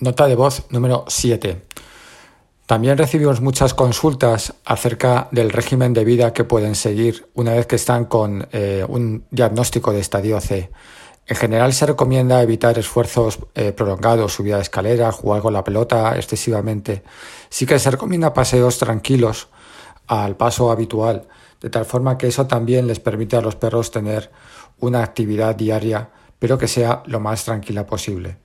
Nota de voz número 7. También recibimos muchas consultas acerca del régimen de vida que pueden seguir una vez que están con eh, un diagnóstico de estadio C. En general se recomienda evitar esfuerzos eh, prolongados, subida de escalera, jugar con la pelota excesivamente. Sí que se recomienda paseos tranquilos al paso habitual, de tal forma que eso también les permite a los perros tener una actividad diaria, pero que sea lo más tranquila posible.